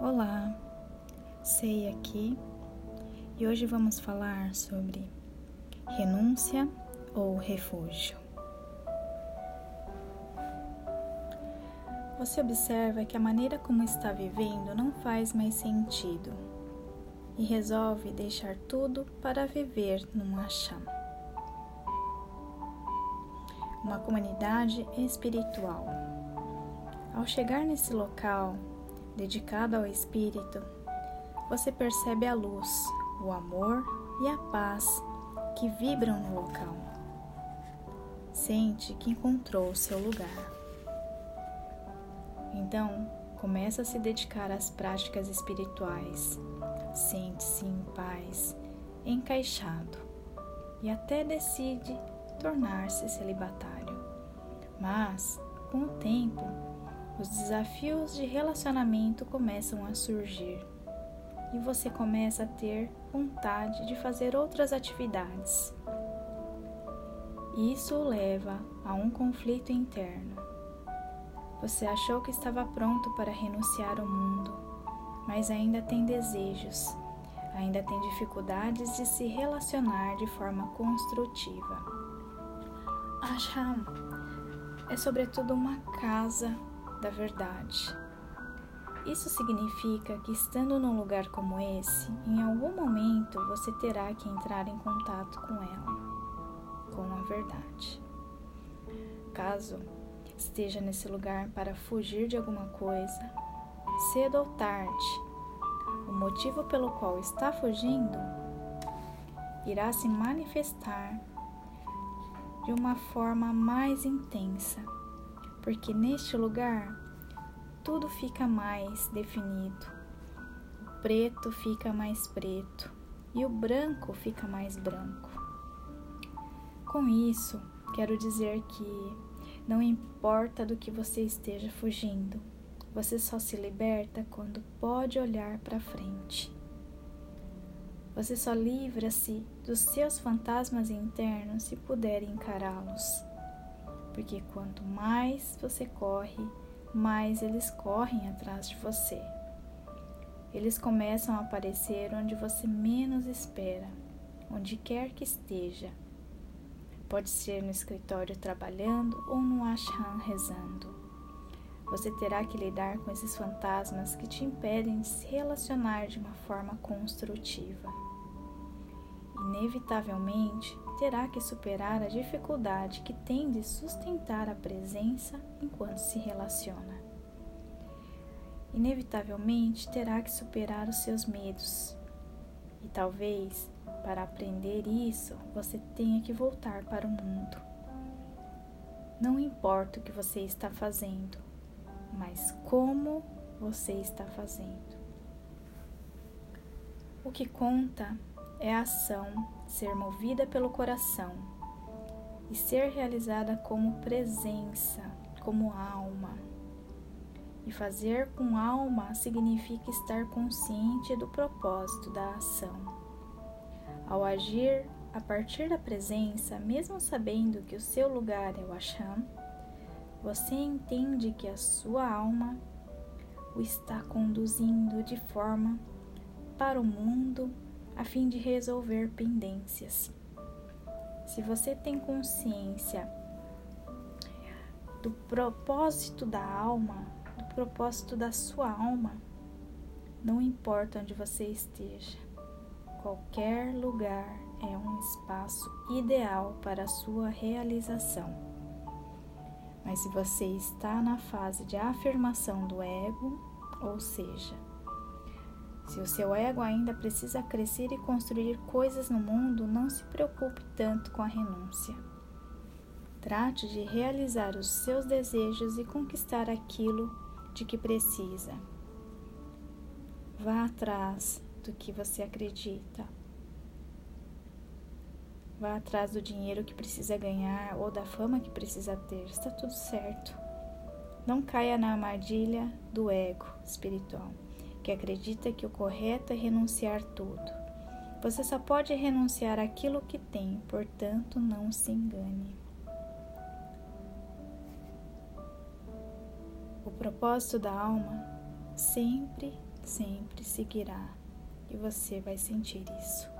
Olá, sei aqui e hoje vamos falar sobre renúncia ou refúgio. Você observa que a maneira como está vivendo não faz mais sentido e resolve deixar tudo para viver num acham. Uma comunidade espiritual. Ao chegar nesse local, dedicado ao Espírito, você percebe a luz, o amor e a paz que vibram no local. Sente que encontrou o seu lugar. Então, começa a se dedicar às práticas espirituais. Sente-se em paz, encaixado e até decide tornar-se celibatário. Mas, com o tempo, os desafios de relacionamento começam a surgir e você começa a ter vontade de fazer outras atividades. Isso o leva a um conflito interno. Você achou que estava pronto para renunciar ao mundo, mas ainda tem desejos, ainda tem dificuldades de se relacionar de forma construtiva. Ashram é sobretudo uma casa da verdade. Isso significa que, estando num lugar como esse, em algum momento você terá que entrar em contato com ela, com a verdade. Caso esteja nesse lugar para fugir de alguma coisa, cedo ou tarde, o motivo pelo qual está fugindo irá se manifestar de uma forma mais intensa porque neste lugar tudo fica mais definido. O preto fica mais preto e o branco fica mais branco. Com isso, quero dizer que não importa do que você esteja fugindo, você só se liberta quando pode olhar para frente. Você só livra-se dos seus fantasmas internos se puder encará-los porque quanto mais você corre, mais eles correm atrás de você. Eles começam a aparecer onde você menos espera, onde quer que esteja. Pode ser no escritório trabalhando ou no ashram rezando. Você terá que lidar com esses fantasmas que te impedem de se relacionar de uma forma construtiva. Inevitavelmente, terá que superar a dificuldade que tem de sustentar a presença enquanto se relaciona. Inevitavelmente terá que superar os seus medos. E talvez, para aprender isso, você tenha que voltar para o mundo. Não importa o que você está fazendo, mas como você está fazendo. O que conta é a ação ser movida pelo coração e ser realizada como presença, como alma. E fazer com alma significa estar consciente do propósito da ação. Ao agir a partir da presença, mesmo sabendo que o seu lugar é o Asham, você entende que a sua alma o está conduzindo de forma para o mundo a fim de resolver pendências. Se você tem consciência do propósito da alma, do propósito da sua alma, não importa onde você esteja, qualquer lugar é um espaço ideal para a sua realização. Mas se você está na fase de afirmação do ego, ou seja, se o seu ego ainda precisa crescer e construir coisas no mundo, não se preocupe tanto com a renúncia. Trate de realizar os seus desejos e conquistar aquilo de que precisa. Vá atrás do que você acredita. Vá atrás do dinheiro que precisa ganhar ou da fama que precisa ter. Está tudo certo. Não caia na armadilha do ego espiritual que acredita que o correto é renunciar tudo. Você só pode renunciar aquilo que tem, portanto, não se engane. O propósito da alma sempre sempre seguirá e você vai sentir isso.